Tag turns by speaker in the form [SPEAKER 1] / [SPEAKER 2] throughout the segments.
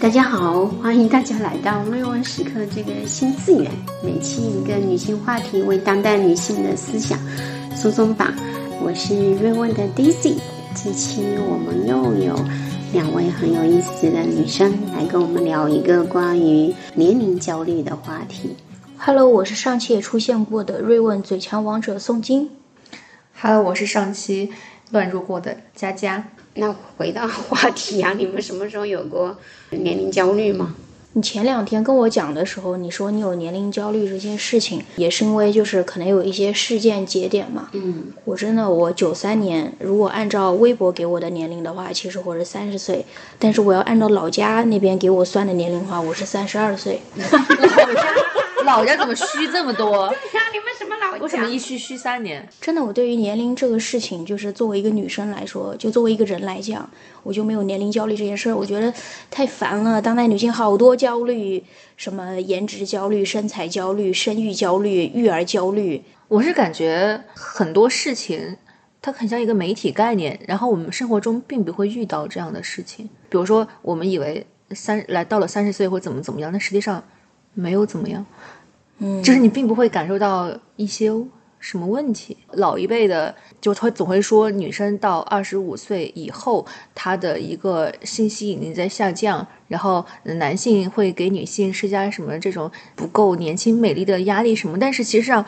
[SPEAKER 1] 大家好，欢迎大家来到瑞文时刻这个新次元，每期一个女性话题，为当代女性的思想松松绑。我是瑞文的 Daisy，这期我们又有两位很有意思的女生来跟我们聊一个关于年龄焦虑的话题。
[SPEAKER 2] Hello，我是上期也出现过的瑞文嘴强王者宋金。
[SPEAKER 3] Hello，我是上期乱入过的佳佳。
[SPEAKER 1] 那回到话题啊，你们什么时候有过年龄焦虑吗？
[SPEAKER 2] 你前两天跟我讲的时候，你说你有年龄焦虑这件事情，也是因为就是可能有一些事件节点嘛。
[SPEAKER 1] 嗯，
[SPEAKER 2] 我真的，我九三年，如果按照微博给我的年龄的话，其实我是三十岁，但是我要按照老家那边给我算的年龄的话，我是三十二岁。
[SPEAKER 3] 老 家老家怎么虚这么多？
[SPEAKER 1] 呀，你们什么老
[SPEAKER 3] 为什么一虚虚三年？
[SPEAKER 2] 真的，我对于年龄这个事情，就是作为一个女生来说，就作为一个人来讲，我就没有年龄焦虑这件事儿。我觉得太烦了，当代女性好多焦虑，什么颜值焦虑、身材焦虑、生育焦虑、育儿焦虑。
[SPEAKER 3] 我是感觉很多事情，它很像一个媒体概念，然后我们生活中并不会遇到这样的事情。比如说，我们以为三来到了三十岁会怎么怎么样，但实际上没有怎么样。
[SPEAKER 2] 嗯，
[SPEAKER 3] 就是你并不会感受到一些什么问题。老一辈的就会总会说，女生到二十五岁以后，她的一个性吸引力在下降，然后男性会给女性施加什么这种不够年轻美丽的压力什么。但是其实上，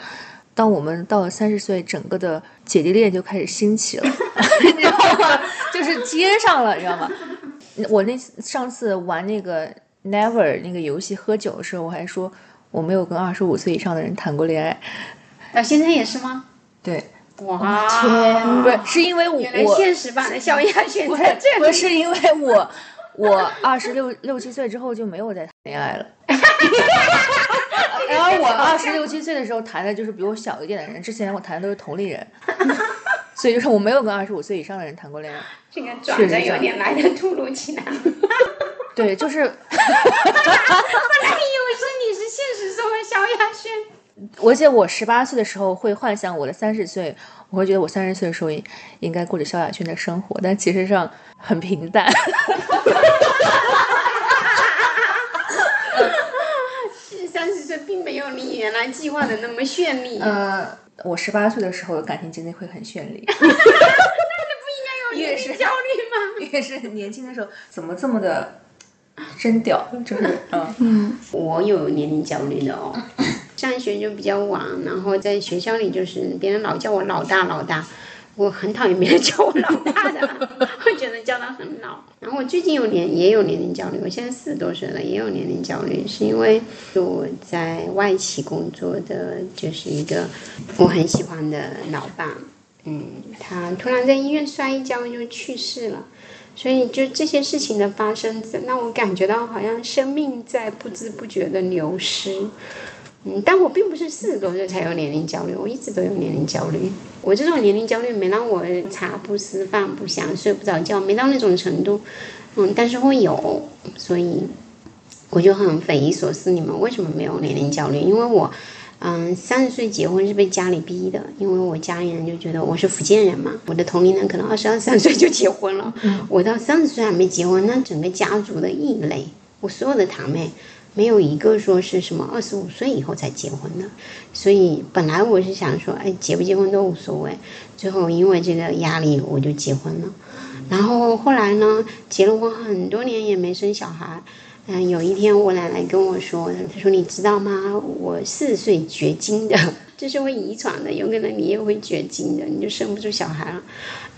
[SPEAKER 3] 当我们到了三十岁，整个的姐弟恋就开始兴起了，你知道吗？就是接上了，你知道吗？我那上次玩那个 Never 那个游戏喝酒的时候，我还说。我没有跟二十五岁以上的人谈过恋爱，
[SPEAKER 1] 到现在也是吗？
[SPEAKER 3] 对，
[SPEAKER 1] 哇，
[SPEAKER 2] 天
[SPEAKER 3] 不是是因为我
[SPEAKER 1] 原来现实版的小亚轩在这里，
[SPEAKER 3] 不是因为我我二十六六七岁之后就没有再谈恋爱了，然后我 二十六七岁的时候谈的就是比我小一点的人，之前我谈的都是同龄人，所以就是我没有跟二十五岁以上的人谈过恋爱。
[SPEAKER 1] 这个转折有点来的突如其来。
[SPEAKER 3] 对，就是
[SPEAKER 1] 本来以为是你是现实中的萧亚轩。
[SPEAKER 3] 我记得我十八岁的时候会幻想我的三十岁，我会觉得我三十岁的时候应应该过着萧亚轩的生活，但其实上很平淡。
[SPEAKER 1] 三十岁并没有你原来计划的那么绚丽。
[SPEAKER 3] 呃，我十八岁的时候感情经历会很绚丽。
[SPEAKER 1] 那不应该有年龄焦虑吗？
[SPEAKER 3] 越是年轻的时候，怎么这么的真屌？就是 嗯，
[SPEAKER 1] 我有年龄焦虑的哦，上学就比较晚，然后在学校里就是别人老叫我老大老大，我很讨厌别人叫我老大的，会觉得叫他很老。然后我最近有年也有年龄焦虑，我现在四十多岁了，也有年龄焦虑，是因为我在外企工作的就是一个我很喜欢的老爸，嗯，他突然在医院摔一跤就去世了。所以，就这些事情的发生，让我感觉到好像生命在不知不觉的流失。嗯，但我并不是四十多岁才有年龄焦虑，我一直都有年龄焦虑。我这种年龄焦虑没让我茶不思饭不想，睡不着觉，没到那种程度。嗯，但是会有，所以我就很匪夷所思，你们为什么没有年龄焦虑？因为我。嗯，三十岁结婚是被家里逼的，因为我家里人就觉得我是福建人嘛，我的同龄人可能二十二三岁就结婚了，我到三十岁还没结婚，那整个家族的异类，我所有的堂妹没有一个说是什么二十五岁以后才结婚的，所以本来我是想说，哎，结不结婚都无所谓，最后因为这个压力我就结婚了，然后后来呢，结了婚很多年也没生小孩。嗯，有一天我奶奶跟我说，她说你知道吗？我四岁绝经的，这是会遗传的，有可能你也会绝经的，你就生不出小孩了。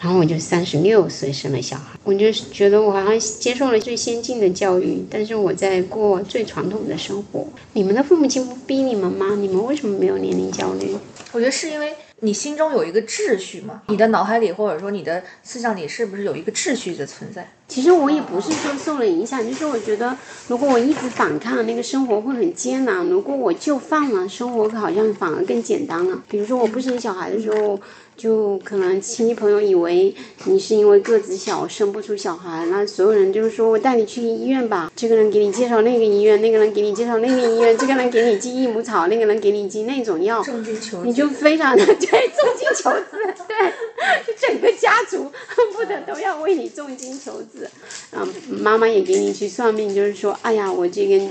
[SPEAKER 1] 然后我就三十六岁生了小孩，我就觉得我好像接受了最先进的教育，但是我在过最传统的生活。你们的父母亲不逼你们吗？你们为什么没有年龄焦虑？
[SPEAKER 3] 我觉得是因为你心中有一个秩序吗，你的脑海里或者说你的思想里是不是有一个秩序的存在？
[SPEAKER 1] 其实我也不是说受了影响，就是我觉得如果我一直反抗，那个生活会很艰难；如果我就放了，生活好像反而更简单了。比如说我不生小孩的时候，就可能亲戚朋友以为你是因为个子小生不出小孩，那所有人就是说我带你去医院吧，这个人给你介绍那个医院，那个人给你介绍那个医院，这个人给你寄益母草，那个人给你寄那种药，
[SPEAKER 3] 重金求
[SPEAKER 1] 你就非常的对重金求子，对，就整个家族恨不得都要为你重金求子。子，嗯，妈妈也给你去算命，就是说，哎呀，我这个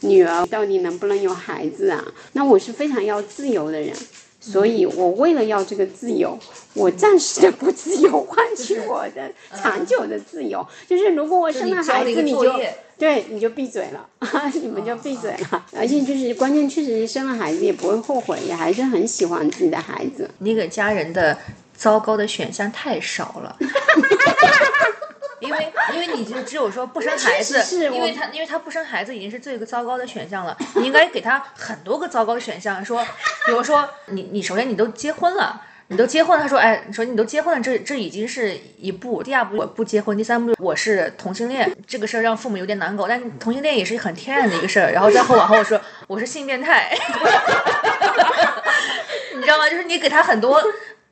[SPEAKER 1] 女儿到底能不能有孩子啊？那我是非常要自由的人，所以我为了要这个自由，我暂时的不自由，换取我的长久的自由。就是如果我生了孩子，你就对你就闭嘴了，你们就闭嘴了。而且就是关键，确实是生了孩子也不会后悔，也还是很喜欢自己的孩子。
[SPEAKER 3] 你给家人的糟糕的选项太少了。因为，因为你就只有说不生孩子，因为他，因为他不生孩子已经是最个糟糕的选项了。你应该给他很多个糟糕的选项，说，比如说你，你首先你都结婚了，你都结婚了，他说，哎，说你都结婚了，这这已经是一步。第二步我不结婚，第三步我是同性恋，这个事儿让父母有点难搞。但同性恋也是很天然的一个事儿。然后再后往后说我是性变态，你知道吗？就是你给他很多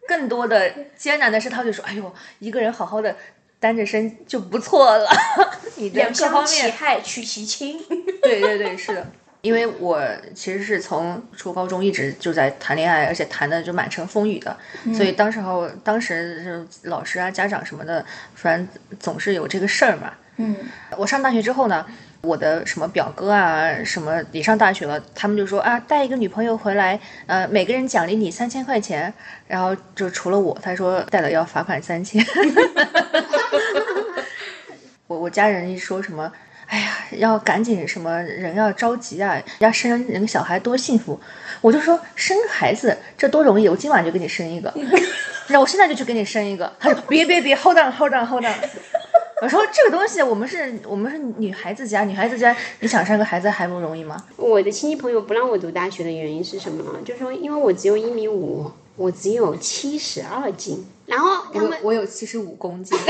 [SPEAKER 3] 更多的艰难的事，他就说，哎呦，一个人好好的。单着身就不错了，你
[SPEAKER 2] 两
[SPEAKER 3] 各方面
[SPEAKER 2] 害取其轻。
[SPEAKER 3] 对对对，是的，因为我其实是从初高中一直就在谈恋爱，而且谈的就满城风雨的，所以当时候当时老师啊、家长什么的，反正总是有这个事儿嘛。
[SPEAKER 2] 嗯，
[SPEAKER 3] 我上大学之后呢，我的什么表哥啊，什么也上大学了，他们就说啊，带一个女朋友回来，呃，每个人奖励你三千块钱，然后就除了我，他说带了要罚款三千。我我家人一说什么，哎呀，要赶紧什么人要着急啊，要生人个小孩多幸福，我就说生孩子这多容易，我今晚就给你生一个，那我现在就去给你生一个。他说别别别，hold on hold on hold on。我说这个东西，我们是我们是女孩子家，女孩子家你想生个孩子还不容易吗？
[SPEAKER 1] 我的亲戚朋友不让我读大学的原因是什么呢？就是说因为我只有一米五，我只有七十二斤。然后他们
[SPEAKER 3] 我有七十五公斤，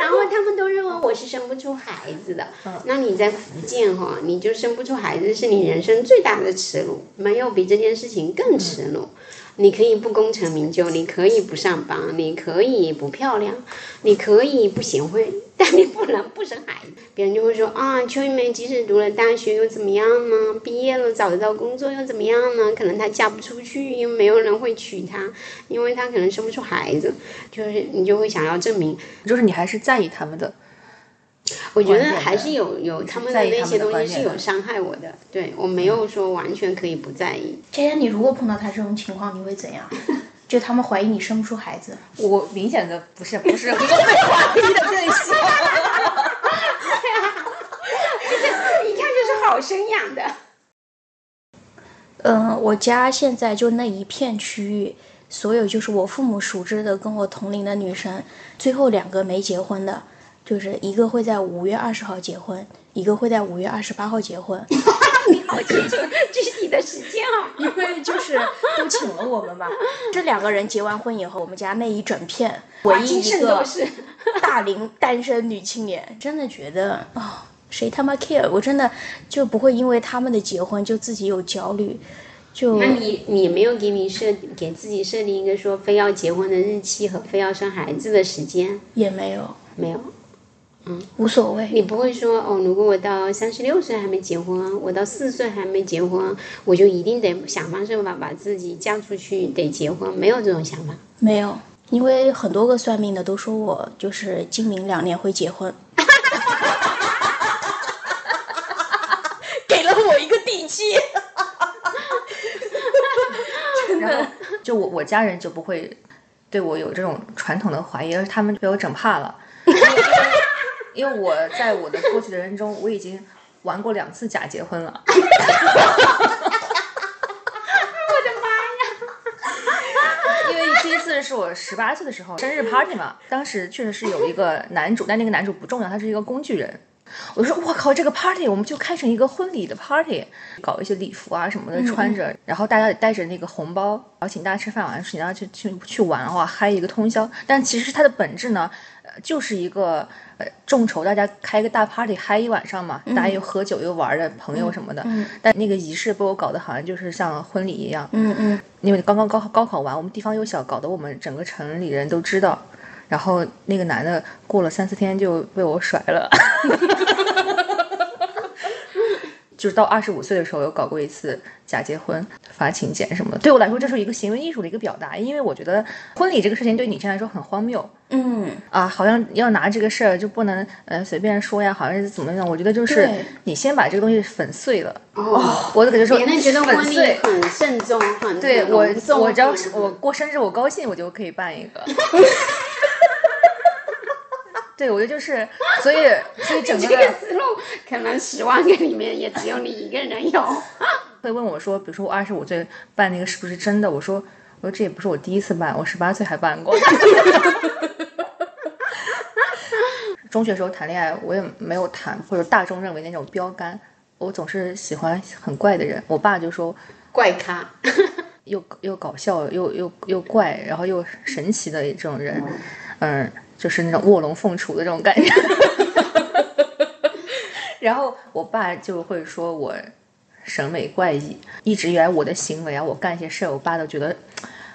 [SPEAKER 1] 然后他们都认为我是生不出孩子的。那你在福建哈，你就生不出孩子是你人生最大的耻辱，没有比这件事情更耻辱。你可以不功成名就，你可以不上班，你可以不漂亮，你可以不贤惠，但你不能不生孩子。别人就会说啊，邱玉梅即使读了大学又怎么样呢？毕业了找得到工作又怎么样呢？可能她嫁不出去，因为没有人会娶她，因为她可能生不出孩子。就是你就会想要证明，
[SPEAKER 3] 就是你还是在意他们的。
[SPEAKER 1] 我觉得还是有有他们的那些东西是有伤害我的，对我没有说完全可以不在意。
[SPEAKER 2] 佳佳，你如果碰到他这种情况，你会怎样？就他们怀疑你生不出孩子，
[SPEAKER 3] 我明显的不是不是被怀疑的对象，
[SPEAKER 1] 一看就是好生养的。
[SPEAKER 2] 嗯，我家现在就那一片区域，所有就是我父母熟知的跟我同龄的女生，最后两个没结婚的。就是一个会在五月二十号结婚，一个会在五月二十八号结婚。
[SPEAKER 1] 你好清楚具体的时间啊？
[SPEAKER 2] 因为就是都请了我们嘛。这两个人结完婚以后，我们家那一整片唯一一个 大龄单身女青年，真的觉得啊，谁他妈 care？我真的就不会因为他们的结婚就自己有焦虑。就
[SPEAKER 1] 那你你没有给你设给自己设定一个说非要结婚的日期和非要生孩子的时间？
[SPEAKER 2] 也没有，
[SPEAKER 1] 没有。嗯，
[SPEAKER 2] 无所谓。
[SPEAKER 1] 你不会说哦，如果我到三十六岁还没结婚，我到四十岁还没结婚，我就一定得想方设法把自己嫁出去，得结婚，没有这种想法。
[SPEAKER 2] 没有，因为很多个算命的都说我就是今明两年会结婚，给了我一个底气。
[SPEAKER 3] 真的，就我我家人就不会对我有这种传统的怀疑，而是他们被我整怕了。因为我在我的过去的人中，我已经玩过两次假结婚了。我的
[SPEAKER 1] 妈
[SPEAKER 3] 呀！因为第一次是我十八岁的时候生日 party 嘛，当时确实是有一个男主，但那个男主不重要，他是一个工具人。我说，我靠，这个 party 我们就开成一个婚礼的 party，搞一些礼服啊什么的穿着，然后大家也带着那个红包，然后请大家吃饭，完请大家去去去玩，哇，嗨一个通宵。但其实它的本质呢？就是一个呃众筹，大家开个大 party 嗨一晚上嘛，大家又喝酒又玩的朋友什么的。但那个仪式被我搞得好像就是像婚礼一样。
[SPEAKER 2] 嗯嗯。
[SPEAKER 3] 因为刚刚高高考完，我们地方又小，搞得我们整个城里人都知道。然后那个男的过了三四天就被我甩了。就是到二十五岁的时候有搞过一次假结婚，发请柬什么的。对我来说，这是一个行为艺术的一个表达，因为我觉得婚礼这个事情对女性来说很荒谬
[SPEAKER 2] 嗯，
[SPEAKER 3] 啊，好像要拿这个事儿就不能呃随便说呀，好像是怎么样？我觉得就是你先把这个东西粉碎了。
[SPEAKER 1] 哦，
[SPEAKER 3] 我就感觉说
[SPEAKER 1] 别人觉得婚礼。很慎重，很
[SPEAKER 3] 对我我只要我过生日，我高兴，我就可以办一个。对，我觉得就是，所以所以整个
[SPEAKER 1] 这个思路可能十万个里面也只有你一个人有。
[SPEAKER 3] 会问我说，比如说我二十五岁办那个是不是真的？我说我说这也不是我第一次办，我十八岁还办过。中学时候谈恋爱，我也没有谈或者大众认为那种标杆，我总是喜欢很怪的人。我爸就说
[SPEAKER 1] 怪咖，
[SPEAKER 3] 又又搞笑又又又怪，然后又神奇的这种人，嗯，就是那种卧龙凤雏的这种感觉。然后我爸就会说我审美怪异，一直以来我的行为啊，我干些事儿，我爸都觉得。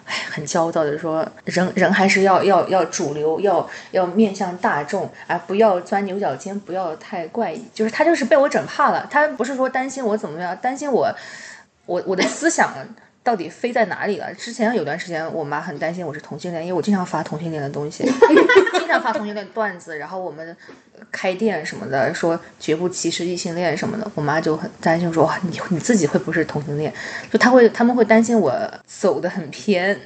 [SPEAKER 3] 哎，很焦躁的说，人人还是要要要主流，要要面向大众，啊，不要钻牛角尖，不要太怪异。就是他就是被我整怕了，他不是说担心我怎么样，担心我我我的思想到底飞在哪里了？之前有段时间，我妈很担心我是同性恋，因为我经常发同性恋的东西，经常发同性恋段子，然后我们开店什么的，说绝不歧视异性恋什么的，我妈就很担心说，哇，你你自己会不是同性恋？就他会他们会担心我走的很偏。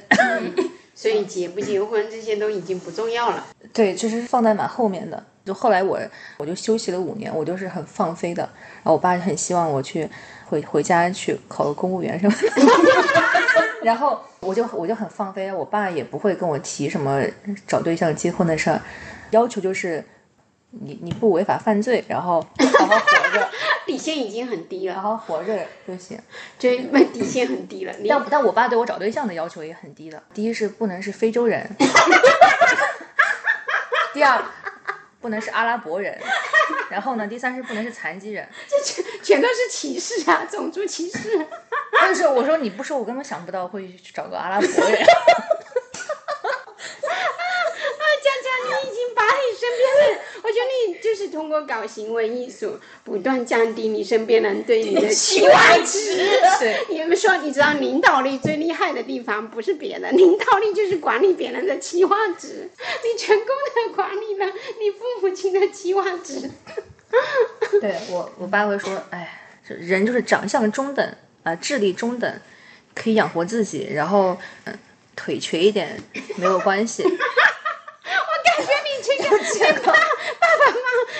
[SPEAKER 1] 所以结不结婚这些都已经不重要了。
[SPEAKER 3] 对，就是放在蛮后面的。就后来我我就休息了五年，我就是很放飞的。然后我爸很希望我去回回家去考个公务员什么的。然后我就我就很放飞，我爸也不会跟我提什么找对象、结婚的事儿，要求就是你你不违法犯罪，然后好好活着，
[SPEAKER 1] 底线已经很低了，
[SPEAKER 3] 好好活着就行。
[SPEAKER 1] 就那底线很低了。你
[SPEAKER 3] 但但我爸对我找对象的要求也很低的，第一是不能是非洲人，第二不能是阿拉伯人，然后呢，第三是不能是残疾人。
[SPEAKER 1] 这全全都是歧视啊，种族歧视。
[SPEAKER 3] 但是我说你不说，我根本想不到会去找个阿拉伯人。
[SPEAKER 1] 啊，佳佳，你已经把你身边的，我觉得你就是通过搞行为艺术，不断降低你身边人对你的期望值。
[SPEAKER 3] 对，
[SPEAKER 1] 你们说，你知道领导力最厉害的地方不是别的，领导力就是管理别人的期望值。你成功的管理了你父母亲的期望值。
[SPEAKER 3] 对我我爸会说，哎，人就是长相中等啊、智力中等，可以养活自己，然后嗯、腿瘸一点没有关系。
[SPEAKER 1] 我感觉你这个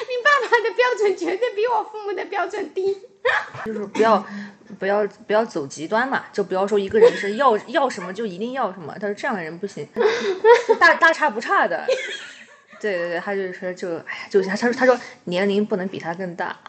[SPEAKER 1] 你爸爸的标准绝对比我父母的标准低。
[SPEAKER 3] 就是不要不要不要走极端嘛，就不要说一个人是要要什么就一定要什么，他说这样的人不行，大大差不差的。对对对，他就是说就哎呀，就是他说他说年龄不能比他更大，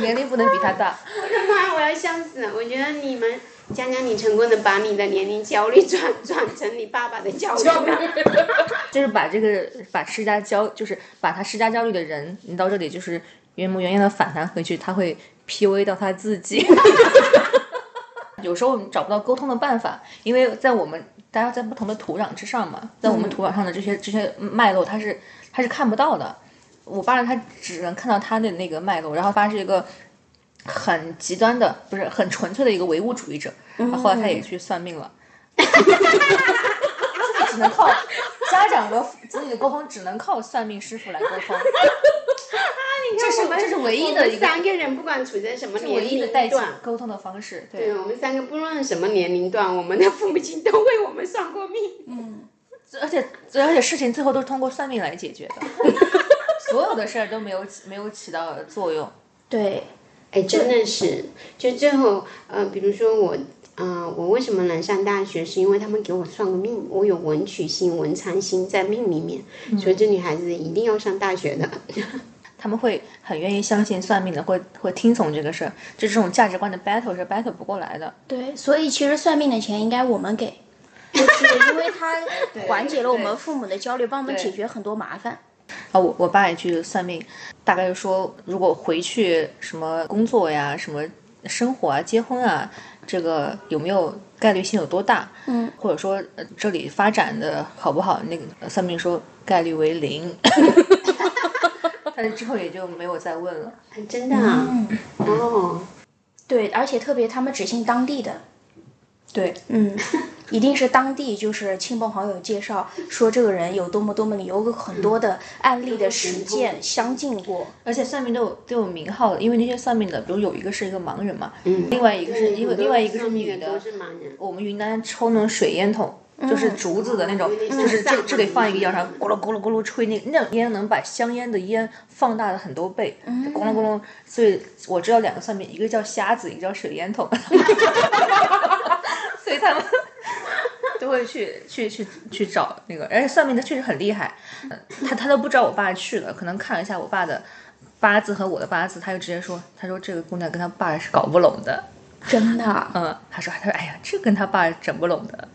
[SPEAKER 3] 年龄不能比他大。
[SPEAKER 1] 我的妈，我要笑死了！我觉得你们江江，你成功的把你的年龄焦虑转转成你爸爸的焦虑了。
[SPEAKER 3] 就是把这个把施加焦，就是把他施加焦虑的人，你到这里就是原模原样的反弹回去，他会 PUA 到他自己。有时候我们找不到沟通的办法，因为在我们大家在不同的土壤之上嘛，在我们土壤上的这些这些脉络，他是他是看不到的。我爸他只能看到他的那个脉络，然后发现是一个很极端的，不是很纯粹的一个唯物主义者。然后后来他也去算命了。只能靠家长和子女的沟通，只能靠算命师傅来沟通。这是这是唯一的一个
[SPEAKER 1] 三个人不管处在什么年龄段，
[SPEAKER 3] 沟通的方式。对
[SPEAKER 1] 对，我们三个不论什么年龄段，我们的父母亲都为我们算过命。
[SPEAKER 3] 嗯而且而且事情最后都是通过算命来解决的，所有的事儿都没有起没有起到作用。
[SPEAKER 2] 对，
[SPEAKER 1] 哎，真的是，就最后，呃，比如说我，嗯、我为什么能上大学，是因为他们给我算个命，我有文曲星、文昌星在命里面，所以这女孩子一定要上大学的。
[SPEAKER 3] 他们会很愿意相信算命的，会会听从这个事儿，就这种价值观的 battle 是 battle 不过来的。
[SPEAKER 2] 对，所以其实算命的钱应该我们给，就是因为他缓解了我们父母的焦虑，帮我们解决很多麻烦。
[SPEAKER 3] 啊，我我爸也去算命，大概就说如果回去什么工作呀、什么生活啊、结婚啊，这个有没有概率性有多大？
[SPEAKER 2] 嗯，
[SPEAKER 3] 或者说、呃、这里发展的好不好？那个呃算命说概率为零。但是之后也就没有再问了。
[SPEAKER 1] 真的啊？哦，
[SPEAKER 2] 对，而且特别他们只信当地的，
[SPEAKER 3] 对，
[SPEAKER 2] 嗯，一定是当地就是亲朋好友介绍说这个人有多么多么有很多的案例的实践相近过。
[SPEAKER 3] 而且算命都有都有名号的，因为那些算命的，比如有一个是一个盲人嘛，
[SPEAKER 1] 嗯
[SPEAKER 3] 另外一个是因为另外一个是女的。我们云南抽那种水烟筒。就是竹子的那种，就是这这里放一个烟，上咕噜咕噜咕噜吹那那种烟能把香烟的烟放大了很多倍，就咕噜咕噜。所以我知道两个算命，一个叫瞎子，一个叫水烟筒，所以他们都会去去去去找那个，而且算命的确实很厉害，呃他他都不知道我爸去了，可能看了一下我爸的八字和我的八字，他就直接说，他说这个姑娘跟他爸是搞不拢的，
[SPEAKER 2] 真的啊，
[SPEAKER 3] 嗯，他说他说哎呀，这跟他爸整不拢的，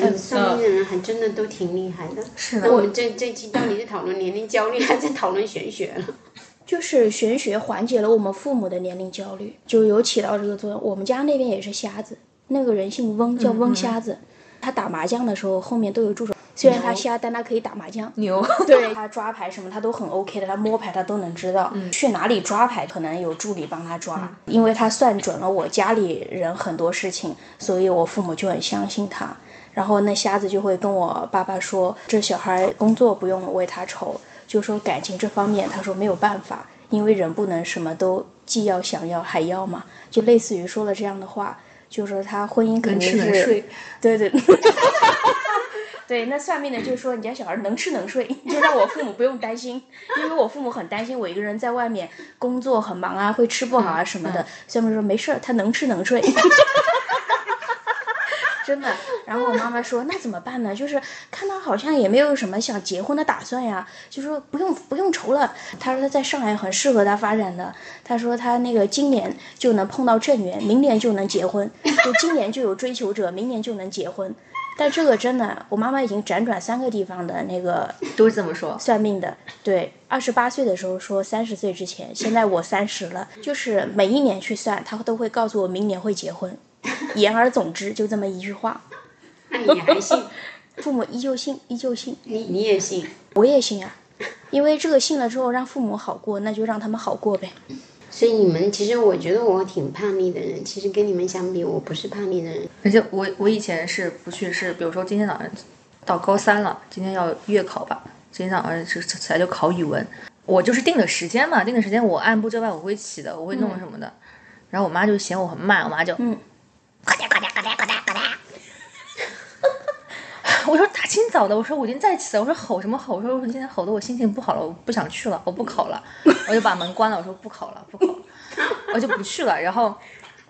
[SPEAKER 1] 哎，算命的人还真的都挺厉害的。
[SPEAKER 3] 是
[SPEAKER 1] 那我们这这期到底是讨论年龄焦虑，还是讨论玄学了？
[SPEAKER 2] 就是玄学缓解了我们父母的年龄焦虑，就有起到这个作用。我们家那边也是瞎子，那个人姓翁，叫翁瞎子。他打麻将的时候后面都有助手，虽然他瞎，但他可以打麻将。
[SPEAKER 3] 牛，
[SPEAKER 2] 对。他抓牌什么，他都很 OK 的，他摸牌他都能知道，去哪里抓牌可能有助理帮他抓，因为他算准了我家里人很多事情，所以我父母就很相信他。然后那瞎子就会跟我爸爸说，这小孩工作不用为他愁，就说感情这方面，他说没有办法，因为人不能什么都既要想要还要嘛，就类似于说了这样的话，就说他婚姻肯定是
[SPEAKER 3] 吃能睡，
[SPEAKER 2] 对对。对，那算命的就说你家小孩能吃能睡，就让我父母不用担心，因为我父母很担心我一个人在外面工作很忙啊，会吃不好啊什么的。算命说没事儿，他能吃能睡。真的，然后我妈妈说那怎么办呢？就是看他好像也没有什么想结婚的打算呀，就说不用不用愁了。他说他在上海很适合他发展的，他说他那个今年就能碰到正缘，明年就能结婚，就今年就有追求者，明年就能结婚。但这个真的，我妈妈已经辗转三个地方的那个
[SPEAKER 3] 都是这么说。
[SPEAKER 2] 算命的，对，二十八岁的时候说三十岁之前，现在我三十了，就是每一年去算，他都会告诉我明年会结婚，言而总之就这么一句话。
[SPEAKER 1] 那你还信？
[SPEAKER 2] 父母依旧信，依旧信，
[SPEAKER 1] 你你也信？
[SPEAKER 2] 我也信啊，因为这个信了之后让父母好过，那就让他们好过呗。
[SPEAKER 1] 所以你们其实我觉得我挺叛逆的人，其实跟你们相比，我不是叛逆的人。
[SPEAKER 3] 而且我我以前是不去是，比如说今天早上到高三了，今天要月考吧，今天早上是起来就考语文，我就是定的时间嘛，定的时间我按部就班我会起的，我会弄什么的。然后我妈就嫌我很慢，我妈就
[SPEAKER 2] 嗯，
[SPEAKER 3] 呱嗒呱嗒呱嗒呱嗒呱嗒。我说大清早的，我说我已经在起了，我说吼什么吼？我说我今天吼的我心情不好了，我不想去了，我不考了，我就把门关了，我说不考了，不考，我就不去了。然后，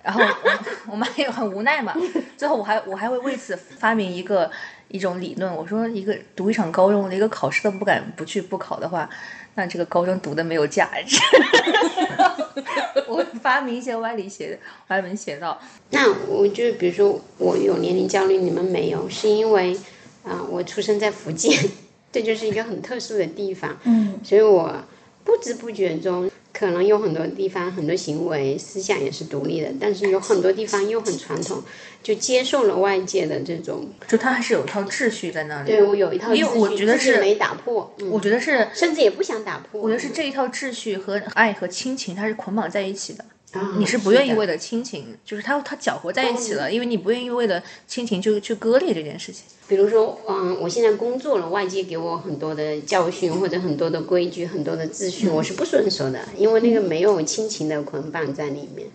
[SPEAKER 3] 然后我我妈也很无奈嘛。最后我还我还会为此发明一个一种理论，我说一个读一场高中，连一个考试都不敢不去不考的话，那这个高中读的没有价值。我发明一些歪理邪歪门邪道。
[SPEAKER 1] 那我就比如说我有年龄焦虑，你们没有，是因为啊、我出生在福建，这就是一个很特殊的地方，
[SPEAKER 2] 嗯，
[SPEAKER 1] 所以我不知不觉中可能有很多地方很多行为思想也是独立的，但是有很多地方又很传统，就接受了外界的这种。
[SPEAKER 3] 就他还是有一套秩序在那里。
[SPEAKER 1] 对我有一套秩序，
[SPEAKER 3] 因为我觉得是
[SPEAKER 1] 没打破，嗯，
[SPEAKER 3] 我觉得是，
[SPEAKER 1] 甚至也不想打破。
[SPEAKER 3] 我觉得是这一套秩序和爱和亲情，它是捆绑在一起的。
[SPEAKER 1] 啊
[SPEAKER 3] 你是不愿意为了亲情，就是他他搅和在一起了，因为你不愿意为了亲情就去割裂这件事情。
[SPEAKER 1] 比如说，嗯，我现在工作了，外界给我很多的教训或者很多的规矩、很多的秩序，我是不遵守的，因为那个没有亲情的捆绑在里面。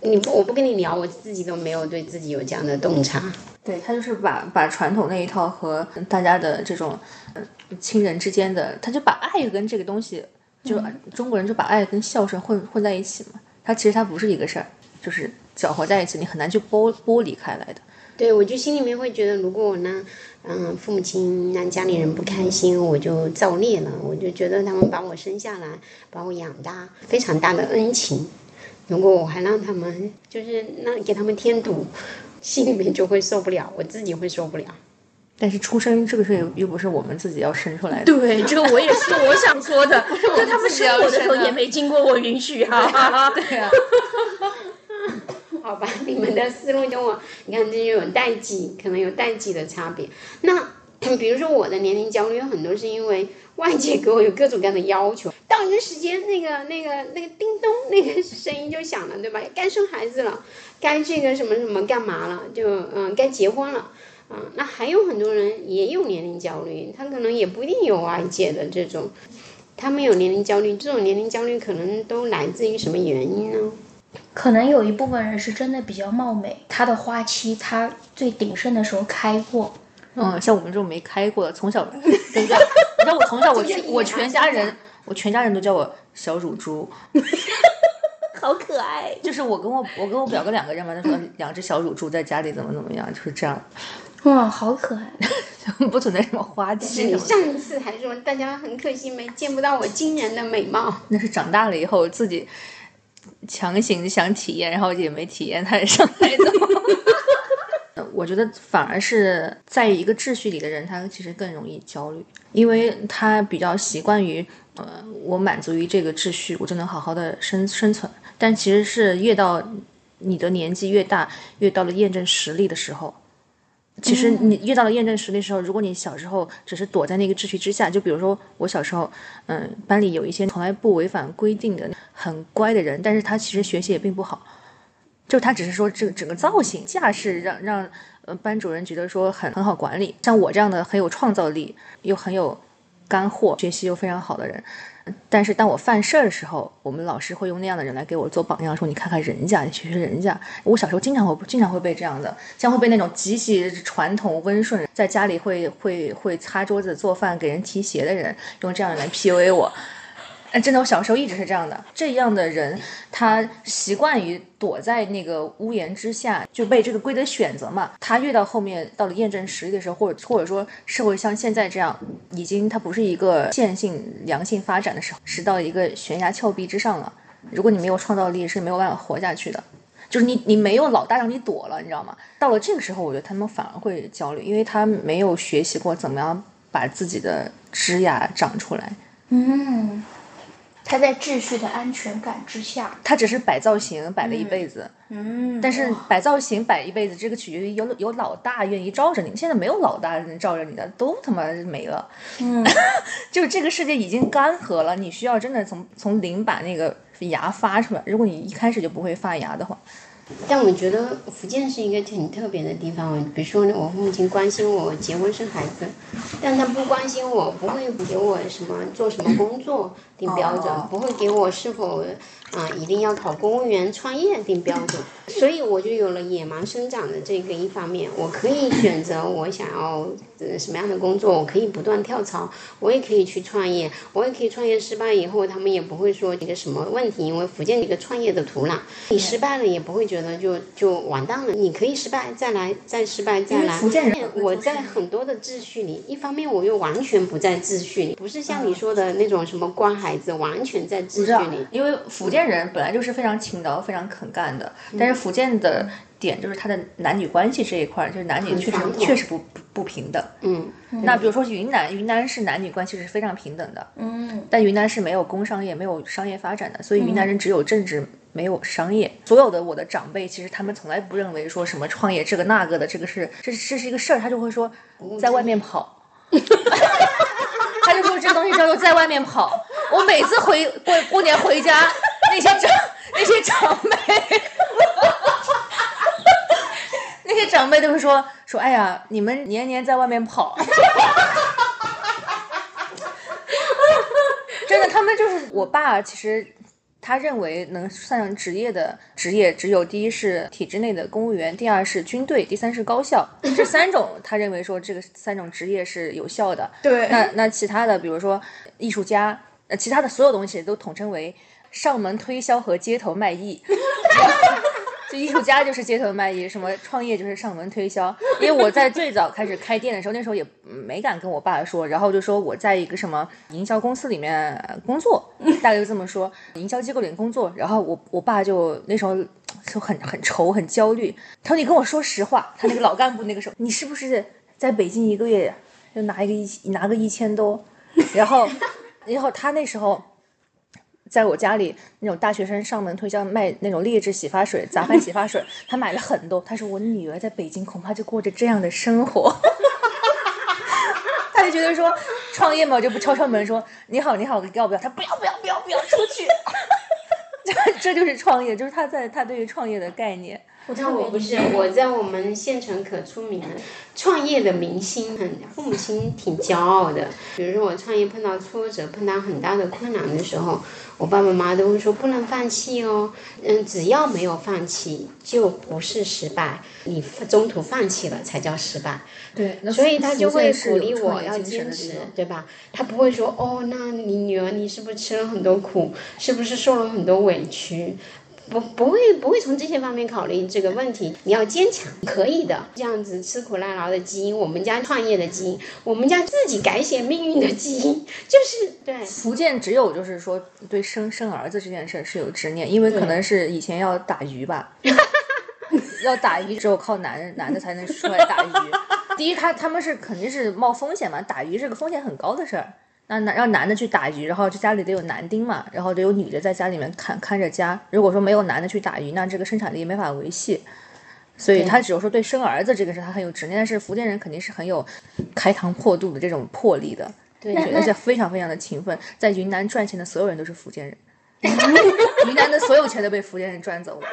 [SPEAKER 1] 你不，我不跟你聊，我自己都没有对自己有这样的洞察。
[SPEAKER 3] 对他就是把把传统那一套和大家的这种呃亲人之间的，他就把爱跟这个东西，就、中国人就把爱跟孝顺混混在一起嘛。它其实它不是一个事儿，就是搅和在一起，你很难去剥剥离开来的。
[SPEAKER 1] 对，我就心里面会觉得，如果我让嗯父母亲让家里人不开心，我就造孽了。我就觉得他们把我生下来，把我养大，非常大的恩情。如果我还让他们就是那给他们添堵，心里面就会受不了，我自己会受不了。
[SPEAKER 3] 但是出生这个事又又不是我们自己要生出来的，
[SPEAKER 2] 对，这个我也是我想说的，但他们生我的时候也没经过我允许哈。
[SPEAKER 3] 对啊，
[SPEAKER 1] 好吧，你们的思路跟我，你看这就有代际，可能有代际的差别。那 比如说我的年龄焦虑有很多是因为外界给我有各种各样的要求，到到一个时间，那个那个那个叮咚那个声音就响了，对吧？该生孩子了，该这个什么什么干嘛了？就嗯，该结婚了。嗯，那还有很多人也有年龄焦虑，他可能也不一定有外界的这种，他们有年龄焦虑，这种年龄焦虑可能都来自于什么原因呢？
[SPEAKER 2] 可能有一部分人是真的比较貌美，他的花期他最鼎盛的时候开过。
[SPEAKER 3] 嗯，像我们这种没开过的，从小？你知道我从小我全我全家人我全家人都叫我小乳猪，
[SPEAKER 2] 好可爱。
[SPEAKER 3] 就是我跟我我跟我表哥两个人嘛，他说两只小乳猪在家里怎么怎么样，就是这样，
[SPEAKER 2] 哇，好可爱。
[SPEAKER 3] 不存在什么花期什么的。
[SPEAKER 1] 你上一次还说大家很可惜没见不到我惊人的美貌，
[SPEAKER 3] 那是长大了以后自己强行想体验，然后也没体验，他也上来走。我觉得反而是在一个秩序里的人，他其实更容易焦虑，因为他比较习惯于，呃，我满足于这个秩序，我就能好好的生生存。但其实是越到你的年纪越大，越到了验证实力的时候，其实你遇到了验证实力的时候，如果你小时候只是躲在那个秩序之下，就比如说我小时候，嗯，班里有一些从来不违反规定的很乖的人，但是他其实学习也并不好。就他只是说这个整个造型架势让让呃班主任觉得说很很好管理，像我这样的很有创造力又很有干货、学习又非常好的人，但是当我犯事儿的时候，我们老师会用那样的人来给我做榜样，说你看看人家，你学学人家。我小时候经常会经常会被这样的，像会被那种极其传统温顺，在家里会会会擦桌子、做饭、给人提鞋的人，用这样的来 PUA 我。哎，真的，我小时候一直是这样的。这样的人，他习惯于躲在那个屋檐之下，就被这个规则选择嘛。他越到后面，到了验证实力的时候，或者或者说社会像现在这样，已经它不是一个线性良性发展的时候，是到一个悬崖峭壁之上了。如果你没有创造力，是没有办法活下去的。就是你，你没有老大让你躲了，你知道吗？到了这个时候，我觉得他们反而会焦虑，因为他没有学习过怎么样把自己的枝芽长出来。
[SPEAKER 2] 嗯，他在秩序的安全感之下，
[SPEAKER 3] 他只是摆造型摆了一辈子，
[SPEAKER 2] 嗯，
[SPEAKER 3] 但是摆造型摆一辈子，这个取决于有有老大愿意罩着你。现在没有老大能罩着你的，都他妈没了。
[SPEAKER 2] 嗯，
[SPEAKER 3] 就是这个世界已经干涸了，你需要真的从从零把那个芽发出来。如果你一开始就不会发芽的话，
[SPEAKER 1] 但我觉得福建是一个挺特别的地方。比如说，我父母亲关心我结婚生孩子，但他不关心我，不会给我什么做什么工作定标准，不会给我是否啊一定要考公务员、创业定标准。所以我就有了野蛮生长的这个一方面，我可以选择我想要呃什么样的工作，我可以不断跳槽，我也可以去创业，我也可以创业失败以后，他们也不会说一个什么问题，因为福建一个创业的土壤，你失败了也不会觉得就就完蛋了，你可以失败再来，再失败再来。
[SPEAKER 3] 福建人
[SPEAKER 1] 我在很多的秩序里，一方面我又完全不在秩序里，不是像你说的那种什么乖孩子，完全在秩序里。
[SPEAKER 3] 因为福建人本来就是非常勤劳、非常肯干的，但是福建的点就是他的男女关系这一块，就是男女确实确实不不不平等。
[SPEAKER 1] 嗯，
[SPEAKER 3] 那比如说云南，云南是男女关系是非常平等的，
[SPEAKER 2] 嗯，
[SPEAKER 3] 但云南是没有工商业、没有商业发展的，所以云南人只有政治，没有商业。所有的我的长辈，其实他们从来不认为说什么创业这个那个的，这个是这这是一个事儿，他就会说在外面跑。他就说这东西叫做在外面跑。我每次回过过年回家，那些长那些长辈，那些长辈都会说说，哎呀，你们年年在外面跑。真的，他们就是我爸，其实他认为能算上职业的职业，只有第一是体制内的公务员，第二是军队，第三是高校，这三种他认为说这个三种职业是有效的。
[SPEAKER 2] 对
[SPEAKER 3] 那那其他的，比如说艺术家，呃，其他的所有东西都统称为上门推销和街头卖艺。就艺术家就是街头卖艺，什么创业就是上门推销。因为我在最早开始开店的时候，那时候也没敢跟我爸说，然后就说我在一个什么营销公司里面工作，大概就这么说，营销机构里面工作。然后我我爸就那时候就很很愁很焦虑，他说你跟我说实话，他那个老干部那个时候，你是不是在北京一个月就拿一个一拿个一千多？然后然后他那时候。在我家里，那种大学生上门推销卖那种劣质洗发水、杂牌洗发水，他买了很多。他说我女儿在北京恐怕就过着这样的生活，他就觉得说，创业嘛，就不敲敲门说你好你好要不要？他不要不要不要不要出去。这这就是创业，就是他在他对于创业的概念。
[SPEAKER 1] 那我不是我在我们县城可出名了，创业的明星，很父母亲挺骄傲的。比如说我创业碰到挫折，碰到很大的困难的时候，我爸爸妈妈都会说不能放弃哦。嗯，只要没有放弃，就不是失败。你中途放弃了才叫失败。
[SPEAKER 3] 对，
[SPEAKER 1] 所以他就会鼓励
[SPEAKER 3] 我
[SPEAKER 1] 我要坚持，对吧？他不会说哦，那你女儿你是不是吃了很多苦，是不是受了很多委屈？不不会不会从这些方面考虑这个问题，你要坚强，可以的。这样子吃苦耐劳的基因，我们家创业的基因，我们家自己改写命运的基因，就是对。
[SPEAKER 3] 福建只有就是说对生生儿子这件事是有执念，因为可能是以前要打鱼吧，要打鱼只有靠男人男的才能出来打鱼。第一，他他们是肯定是冒风险嘛，打鱼是个风险很高的事儿。那男让男的去打鱼，然后这家里得有男丁嘛，然后得有女的在家里面看看着家。如果说没有男的去打鱼，那这个生产力没法维系。所以他只有说对生儿子这个事他很有执念，但是福建人肯定是很有开膛破肚的这种魄力的，
[SPEAKER 1] 对，
[SPEAKER 3] 而且非常非常的勤奋。在云南赚钱的所有人都是福建人，云南的所有钱都被福建人赚走了。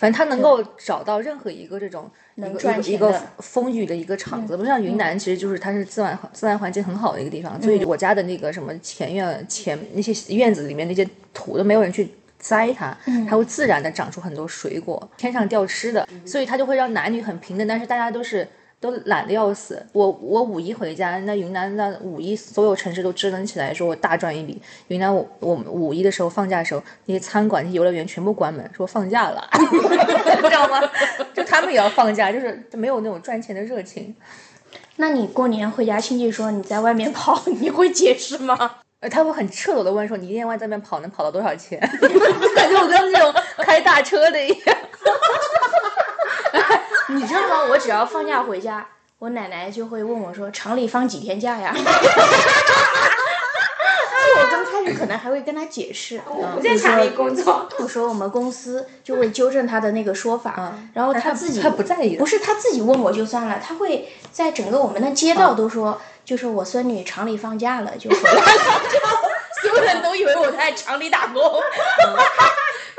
[SPEAKER 3] 反正他能够找到任何一个这种一个一个风雨的一个场子，不像云南，其实就是它是自然自然环境很好的一个地方。所以我家的那个什么前院前那些院子里面那些土都没有人去栽它，它会自然的长出很多水果，天上掉吃的，所以它就会让男女很平等。但是大家都是。都懒得要死，我我五一回家，那云南那五一所有城市都支棱起来，说我大赚一笔。云南我我五一的时候放假的时候，那些餐馆、那些游乐园全部关门，说放假了，你知道吗？就他们也要放假，就是没有那种赚钱的热情。
[SPEAKER 2] 那你过年回家，亲戚说你在外面跑，你会解释吗？
[SPEAKER 3] 呃，他会很赤裸的问说，你一天外在外面跑能跑到多少钱？感觉我跟那种开大车的一样。
[SPEAKER 2] 你知道吗？我只要放假回家，我奶奶就会问我说：“厂里放几天假呀？” 我刚开始可能还会跟他解释，
[SPEAKER 1] 我不在厂里工作。
[SPEAKER 2] 我说我们公司就会纠正他的那个说法，然后他自己
[SPEAKER 3] 他不在意，
[SPEAKER 2] 不是他自己问我就算了，他会在整个我们的街道都说，就是我孙女厂里放假了就回来了，所有人都以为我在厂里打工。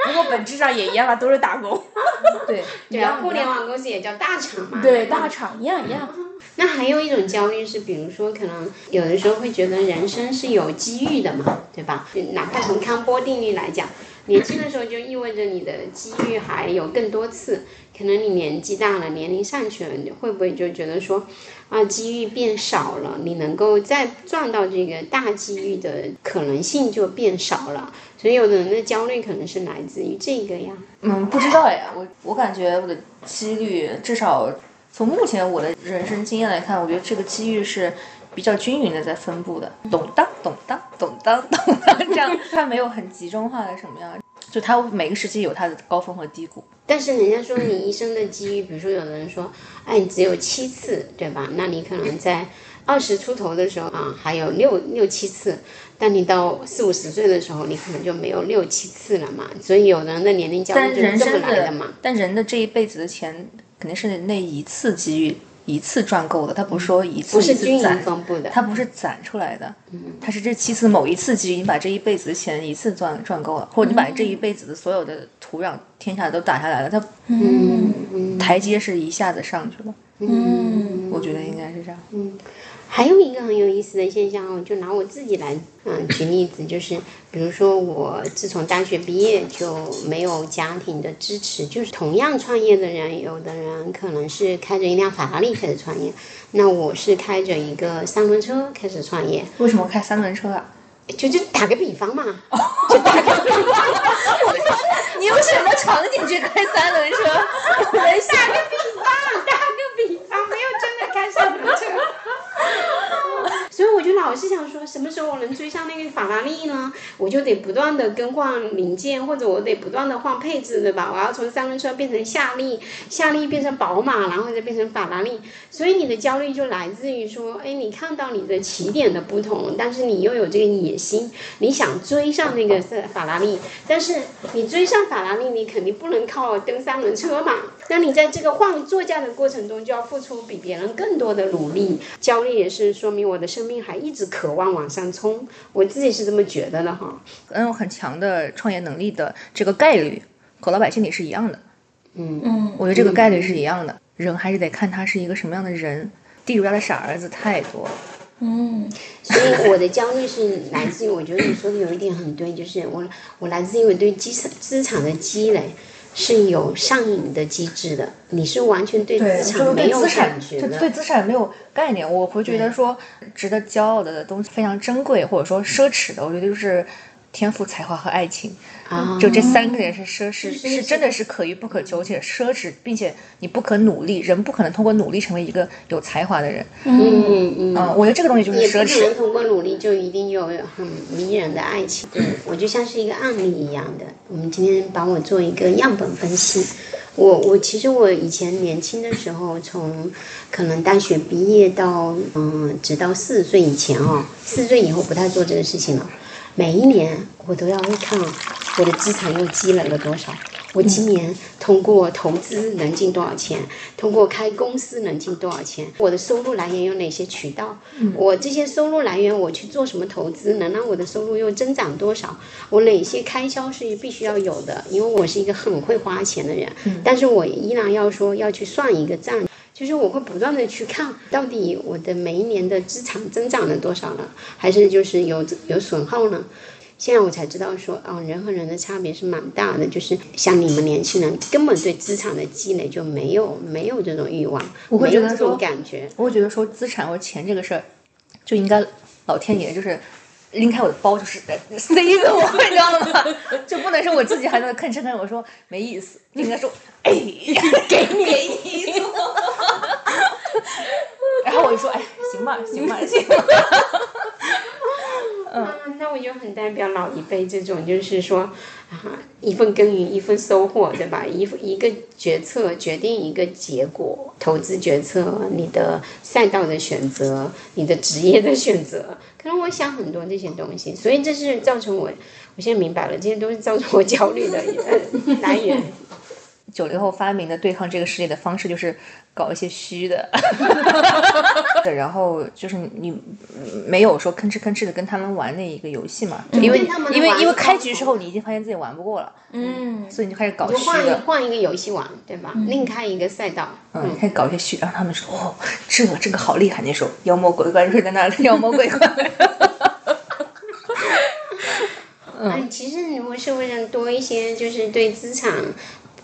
[SPEAKER 2] 不过本质上也一样啊，都是打工。
[SPEAKER 3] 对，
[SPEAKER 1] 对啊，互联网公司也叫大厂嘛。
[SPEAKER 2] 对，大厂一样一样。
[SPEAKER 1] 那还有一种焦虑是，比如说，可能有的时候会觉得人生是有机遇的嘛，对吧？哪怕从康波定律来讲，年轻的时候就意味着你的机遇还有更多次。可能你年纪大了，年龄上去了，你会不会就觉得说，啊，机遇变少了，你能够再赚到这个大机遇的可能性就变少了？所以有的人的焦虑可能是来自于这个呀。
[SPEAKER 3] 嗯，不知道呀，我我感觉我的几率至少从目前我的人生经验来看，我觉得这个机遇是比较均匀的在分布的，咚当咚当咚当咚当这样，它没有很集中化的什么样。就它每个时期有它的高峰和低谷，
[SPEAKER 1] 但是人家说你一生的机遇，比如说有的人说，哎，你只有七次，对吧？那你可能在二十出头的时候啊，还有六六七次，但你到四五十岁的时候，你可能就没有六七次了嘛。所以有的人的年龄焦虑就是这么来的嘛。
[SPEAKER 3] 但人的这一辈子的钱，肯定是那一次机遇。一次赚够的，他不是说一次一次攒，他不是攒出来的，他是这七次某一次机遇，你把这一辈子的钱一次赚赚够了，或者你把这一辈子的所有的土壤天下都打下来了，他台阶是一下子上去了，
[SPEAKER 1] 嗯，
[SPEAKER 3] 我觉得应该是这样。
[SPEAKER 1] 嗯，还有一个很有意思的现象，哦就拿我自己来嗯举例子，就是比如说我自从大学毕业就没有家庭的支持，就是同样创业的人，有的人可能是开着一辆法拉利开始创业，那我是开着一个三轮车开始创业。
[SPEAKER 3] 为什么开三轮车啊？
[SPEAKER 1] 就就打个比方嘛，就打个比方。
[SPEAKER 3] 你用什么场景去开三轮车？打个
[SPEAKER 1] 比方，打个比方，没有真的开三轮车。所以我就老是想说，什么时候我能追上那个法拉利呢？我就得不断的更换零件，或者我得不断的换配置，对吧？我要从三轮车变成夏利，夏利变成宝马，然后再变成法拉利。所以你的焦虑就来自于说，哎，你看到你的起点的不同，但是你又有这个野心，你想追上那个法拉利，但是你追上法拉利，你肯定不能靠蹬三轮车嘛。那你在这个换座驾的过程中，就要付出比别人更多的努力。焦虑也是说明我的生命还一直渴望往上冲，我自己是这么觉得的哈。
[SPEAKER 3] 能有很强的创业能力的这个概率，和老百姓里是一样的。
[SPEAKER 1] 嗯
[SPEAKER 2] 嗯，
[SPEAKER 3] 我觉得这个概率是一样的。人还是得看他是一个什么样的人。地主家的傻儿子太多了。
[SPEAKER 2] 嗯，
[SPEAKER 1] 所以我的焦虑是来自于，我觉得你说的有一点很对，就是我我来自于我对资产资产的积累是有上瘾的机制的，你是完全对资产没有感觉的，
[SPEAKER 3] 对资产没有概念。我会觉得说，值得骄傲的东西非常珍贵，或者说奢侈的，我觉得就是天赋、才华和爱情。
[SPEAKER 1] 啊，
[SPEAKER 3] 就这三个点是奢侈，是真的是可遇不可求，且奢侈，并且你不可努力，人不可能通过努力成为一个有才华的人。
[SPEAKER 1] 嗯嗯嗯，
[SPEAKER 3] 啊，我觉得这个东西就是
[SPEAKER 1] 也
[SPEAKER 3] 奢侈。
[SPEAKER 1] 不可能通过努力就一定有很迷人的爱情。对我就像是一个案例一样的，我们今天把我做一个样本分析。我我其实我以前年轻的时候，从可能大学毕业到嗯，直到四十岁以前哦，四十岁以后不太做这个事情了。每一年我都要会看我的资产又积累了多少，我今年通过投资能进多少钱，通过开公司能进多少钱，我的收入来源有哪些渠道，我这些收入来源我去做什么投资能让我的收入又增长多少，我哪些开销是必须要有的，因为我是一个很会花钱的人，但是我依然要说要去算一个账。就是我会不断的去看，到底我的每一年的资产增长了多少呢？还是就是有有损耗呢？现在我才知道说，哦，人和人的差别是蛮大的。就是像你们年轻人，根本对资产的积累就没有没有这种欲望，
[SPEAKER 3] 我会
[SPEAKER 1] 没有这种感觉。
[SPEAKER 3] 我会觉得说资产或者钱这个事儿，就应该老天爷就是拎开我的包就是塞着我，你知道吗？就不能说我自己还在那吭哧吭哧，我说没意思，就应该说哎呀给你给你，然后我就说哎行吧行吧行吧，
[SPEAKER 1] 啊，那我就很代表老一辈这种，就是说，啊，一份耕耘一份收获，对吧？一一个决策决定一个结果，投资决策，你的赛道的选择，你的职业的选择，可能我想很多这些东西，所以这是造成我，我现在明白了，这些都是造成我焦虑的呃来源。
[SPEAKER 3] 九零后发明的对抗这个世界的方式就是搞一些虚的，然后就是你没有说吭哧吭哧的跟他们玩那一个游戏嘛，因为
[SPEAKER 1] 他们
[SPEAKER 3] 因为因为开局之后你已经发现自己玩不过了，
[SPEAKER 2] 嗯，
[SPEAKER 3] 所以你就开始搞虚的，
[SPEAKER 1] 换一个游戏玩，对吧？另开一个赛道。
[SPEAKER 3] 嗯，开始搞一些虚，让他们说哦，这个这个好厉害，那时候妖魔鬼怪就是在那里妖魔鬼怪，
[SPEAKER 1] 嗯，其实如果社会上多一些就是对资产，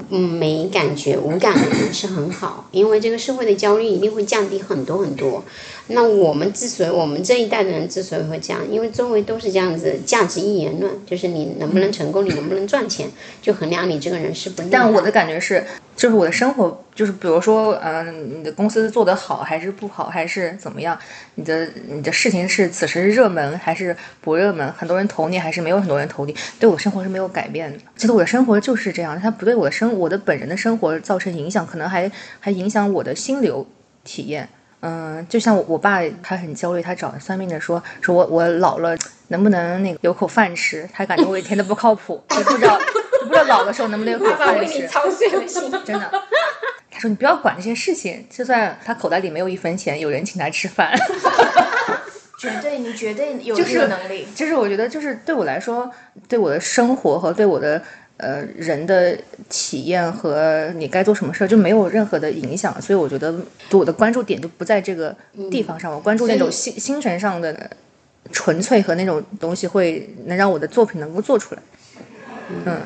[SPEAKER 1] 嗯，没感觉、无感的人是很好，因为这个社会的焦虑一定会降低很多很多。那我们之所以我们这一代的人之所以会这样，因为周围都是这样子价值一言论，就是你能不能成功，你能不能赚钱，就衡量你这个人是不。
[SPEAKER 3] 但我的感觉是，就是我的生活，就是比如说，嗯、你的公司做得好还是不好，还是怎么样？你的你的事情是此时热门还是不热门？很多人投你还是没有很多人投你？对我生活是没有改变的。其实我的生活就是这样，它不对我的生我的本人的生活造成影响，可能还还影响我的心流体验。嗯，就像我我爸，他很焦虑，他找算命的说，说我我老了能不能那个有口饭吃？他感觉我一天都不靠谱，就不知道不知道老的时候能不能有口
[SPEAKER 1] 爸爸
[SPEAKER 3] 饭吃。
[SPEAKER 1] 为你操碎了心。
[SPEAKER 3] 真的。他说：“你不要管这些事情，就算他口袋里没有一分钱，有人请他吃饭。
[SPEAKER 2] 绝对你绝对有这个能力。
[SPEAKER 3] 就是我觉得，就是对我来说，对我的生活和对我的呃人的体验和你该做什么事儿就没有任何的影响，所以我觉得我的关注点就不在这个地方上，我关注那种心精神上的纯粹和那种东西，会能让我的作品能够做出来。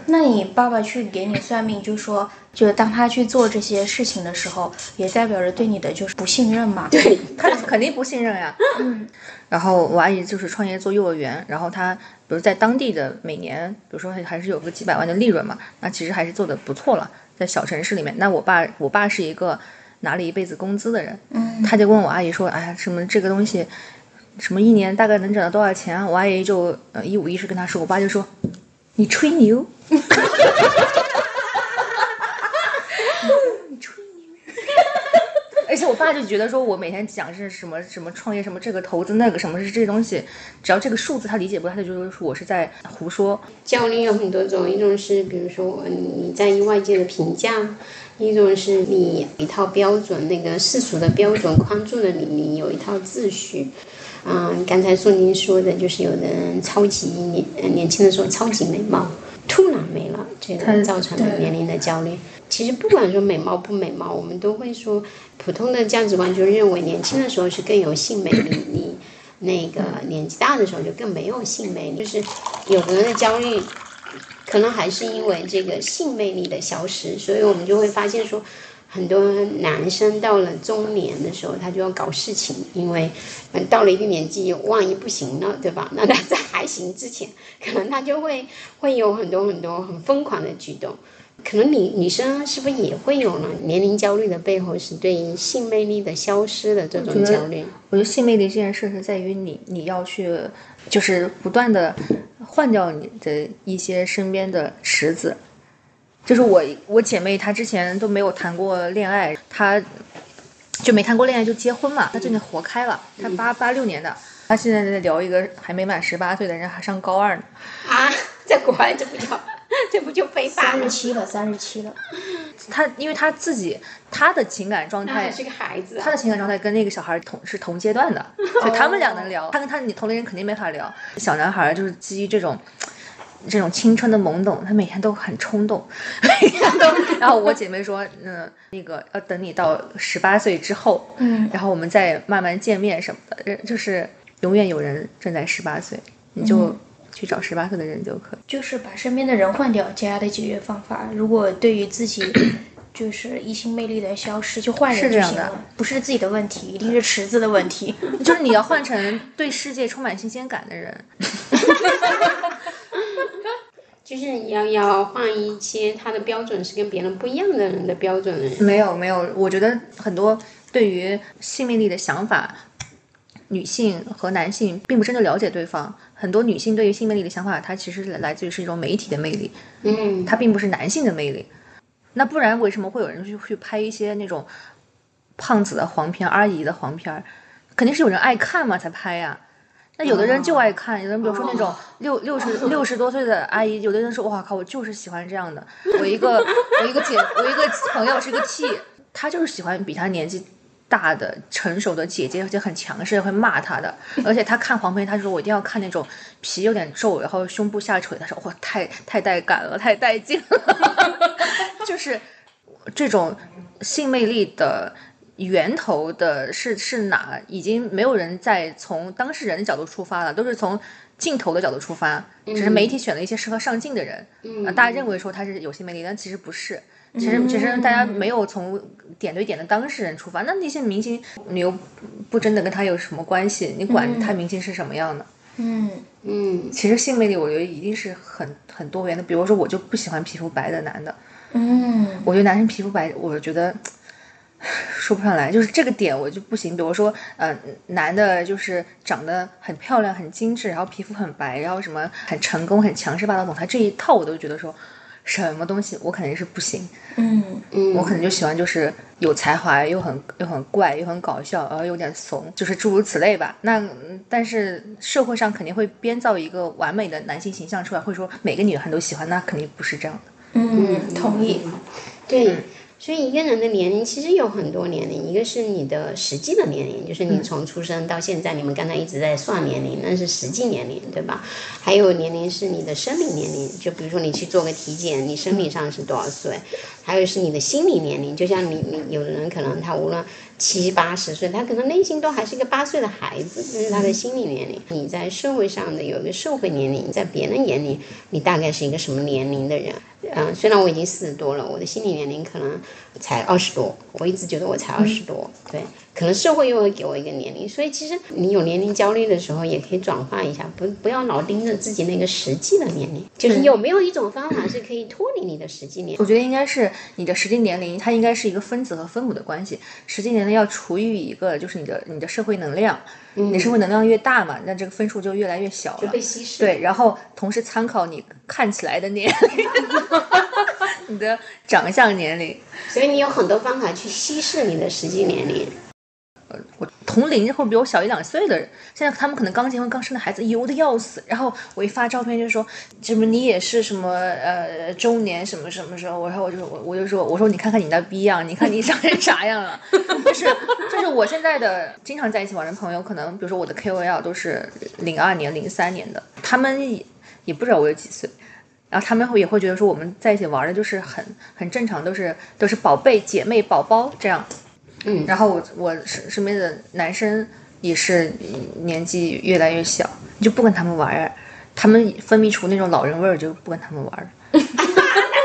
[SPEAKER 2] 那你爸爸去给你算命，就说，就是当他去做这些事情的时候，也代表着对你的就是不信任嘛？
[SPEAKER 1] 对，
[SPEAKER 3] 他肯定不信任呀。嗯。然后我阿姨就是创业做幼儿园，然后她比如在当地的每年，比如说还是有个几百万的利润嘛，那其实还是做的不错了，在小城市里面。那我爸，我爸是一个拿了一辈子工资的人，
[SPEAKER 2] 嗯，
[SPEAKER 3] 他就问我阿姨说：“哎呀，什么这个东西，什么一年大概能挣到多少钱啊？”我阿姨就呃一五一十跟他说，我爸就说：“你吹牛。”且我爸爸就觉得说我每天讲是什么什么创业什么这个投资那个什么是这些东西，只要这个数字他理解不了，他就觉得说我是在胡说。
[SPEAKER 1] 焦虑有很多种，一种是比如说你在意外界的评价，一种是你一套标准，那个世俗的标准框住了你，你有一套秩序。嗯，刚才宋宁说的就是有的人超级年年轻的时候超级美貌，突然没了，这个造成了年龄的焦虑。其实不管说美貌不美貌，我们都会说普通的价值观就认为年轻的时候是更有性魅力，你那个年纪大的时候就更没有性魅力。就是有的人的焦虑，可能还是因为这个性魅力的消失，所以我们就会发现说。很多男生到了中年的时候，他就要搞事情，因为，到了一定年纪，万一不行了，对吧？那他在还行之前，可能他就会会有很多很多很疯狂的举动。可能女女生是不是也会有呢？年龄焦虑的背后是对性魅力的消失的这种焦虑。
[SPEAKER 3] 我觉得性魅力这件事是在于你，你要去，就是不断的换掉你的一些身边的池子。就是我，我姐妹她之前都没有谈过恋爱，她就没谈过恋爱就结婚嘛，她最近活开了。她八八六年的，她现在在聊一个还没满十八岁的人，还上高二呢。
[SPEAKER 1] 啊，在国外就不叫，这不就非法？
[SPEAKER 2] 三十七了，三十七了。
[SPEAKER 3] 他因为他自己他的情感状态
[SPEAKER 1] 是个孩子，
[SPEAKER 3] 他的情感状态跟那个小孩同是同阶段的，就他们俩能聊。他跟他你同龄人肯定没法聊。小男孩就是基于这种。这种青春的懵懂，他每天都很冲动，每天都。然后我姐妹说，嗯，那个要等你到十八岁之后，
[SPEAKER 2] 嗯，
[SPEAKER 3] 然后我们再慢慢见面什么的，就是永远有人正在十八岁，你就去找十八岁的人就可以。
[SPEAKER 2] 就是把身边的人换掉，佳佳的解决方法。如果对于自己 就是异性魅力的消失，就换人就行了，不是自己的问题，一定是池子的问题。
[SPEAKER 3] 就是你要换成对世界充满新鲜感的人。
[SPEAKER 1] 就是要要换一些他的标准是跟别人不一样的人的标准。
[SPEAKER 3] 没有没有，我觉得很多对于性魅力的想法，女性和男性并不真的了解对方。很多女性对于性魅力的想法，它其实来自于是一种媒体的魅力，
[SPEAKER 1] 嗯，
[SPEAKER 3] 它并不是男性的魅力。那不然为什么会有人去去拍一些那种胖子的黄片、阿姨的黄片？肯定是有人爱看嘛才拍呀。那有的人就爱看，有的人比如说那种六六十六十多岁的阿姨，有的人说哇靠，我就是喜欢这样的。我一个我一个姐，我一个朋友是个 T，他就是喜欢比他年纪大的成熟的姐姐，而且很强势，会骂他的。而且他看黄片，他说我一定要看那种皮有点皱，然后胸部下垂。他说哇，太太带感了，太带劲了。就是这种性魅力的。源头的是是哪？已经没有人再从当事人的角度出发了，都是从镜头的角度出发。只是媒体选了一些适合上镜的人，啊，大家认为说他是有性魅力，但其实不是。其实其实大家没有从点对点的当事人出发。那那些明星，你又不真的跟他有什么关系？你管他明星是什么样的？
[SPEAKER 2] 嗯
[SPEAKER 1] 嗯。
[SPEAKER 3] 其实性魅力，我觉得一定是很很多元的。比如说，我就不喜欢皮肤白的男的。
[SPEAKER 2] 嗯。
[SPEAKER 3] 我觉得男生皮肤白，我觉得。说不上来，就是这个点我就不行。比如说，呃，男的就是长得很漂亮、很精致，然后皮肤很白，然后什么很成功、很强势霸道总裁这一套，我都觉得说什么东西我肯定是不行。
[SPEAKER 2] 嗯
[SPEAKER 1] 嗯，
[SPEAKER 3] 我可能就喜欢就是有才华又很又很怪又很搞笑，然后有点怂，就是诸如此类吧。那但是社会上肯定会编造一个完美的男性形象出来，会说每个女孩都喜欢，那肯定不是这样的。
[SPEAKER 2] 嗯，同意。
[SPEAKER 1] 对。所以一个人的年龄其实有很多年龄，一个是你的实际的年龄，就是你从出生到现在，你们刚才一直在算年龄，那是实际年龄，对吧？还有年龄是你的生理年龄，就比如说你去做个体检，你生理上是多少岁？还有是你的心理年龄，就像你你有的人可能他无论七八十岁，他可能内心都还是一个八岁的孩子，这是他的心理年龄。你在社会上的有一个社会年龄，在别人眼里你大概是一个什么年龄的人？嗯，虽然我已经四十多了，我的心理年龄可能才二十多，我一直觉得我才二十多，对。可能社会又会给我一个年龄，所以其实你有年龄焦虑的时候，也可以转换一下，不不要老盯着自己那个实际的年龄，就是有没有一种方法是可以脱离你的实际年龄？
[SPEAKER 3] 我觉得应该是你的实际年龄，它应该是一个分子和分母的关系，实际年龄要除以一个，就是你的你的社会能量，你社会能量越大嘛，那这个分数就越来越小了，
[SPEAKER 1] 就被稀释。
[SPEAKER 3] 对，然后同时参考你看起来的年龄，你的长相年龄，
[SPEAKER 1] 所以你有很多方法去稀释你的实际年龄。
[SPEAKER 3] 我同龄或者比我小一两岁的人，现在他们可能刚结婚刚生的孩子油的要死，然后我一发照片就说什么你也是什么呃中年什么什么时候，然后我就我我就说我说你看看你那逼样，你看你长成啥样了，就 是就是我现在的经常在一起玩的朋友，可能比如说我的 KOL 都是零二年零三年的，他们也也不知道我有几岁。然后他们会也会觉得说我们在一起玩的就是很很正常，都是都是宝贝姐妹宝宝这样。
[SPEAKER 1] 嗯
[SPEAKER 3] 然后我我身身边的男生也是年纪越来越小，你就不跟他们玩儿，他们分泌出那种老人味儿，就不跟他们玩儿。
[SPEAKER 1] 那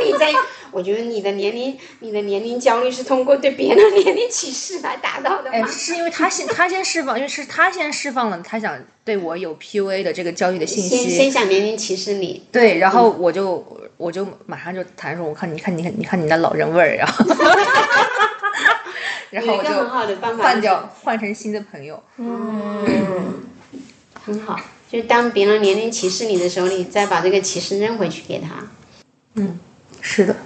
[SPEAKER 1] 你在，我觉得你的年龄，你的年龄焦虑是通过对别人的年龄歧视来达到的
[SPEAKER 3] 哎，是因为他先他先释放，因为是他先释放了他想对我有 PUA 的这个焦虑的信
[SPEAKER 1] 先
[SPEAKER 3] 息，
[SPEAKER 1] 先想年龄歧视你，
[SPEAKER 3] 对，然后我就我就马上就谈说，我看你看你看你看你那老人味儿，然 后然后我就
[SPEAKER 1] 有一个很好的办法
[SPEAKER 3] 换掉换成新的朋友。嗯。
[SPEAKER 1] 很好。就当别人年龄歧视你的时候，你再把这个歧视扔回去给他。
[SPEAKER 3] 嗯是的，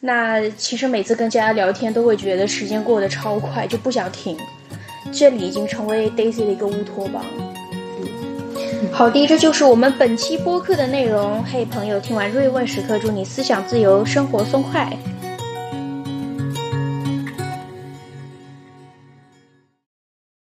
[SPEAKER 2] 那其实每次跟佳佳聊天，都会觉得时间过得超快，就不想停。这里已经成为 Daisy 的一个乌托邦。好的，这就是我们本期播客的内容。嘿，朋友，听完瑞问时刻，祝你思想自由，生活松快。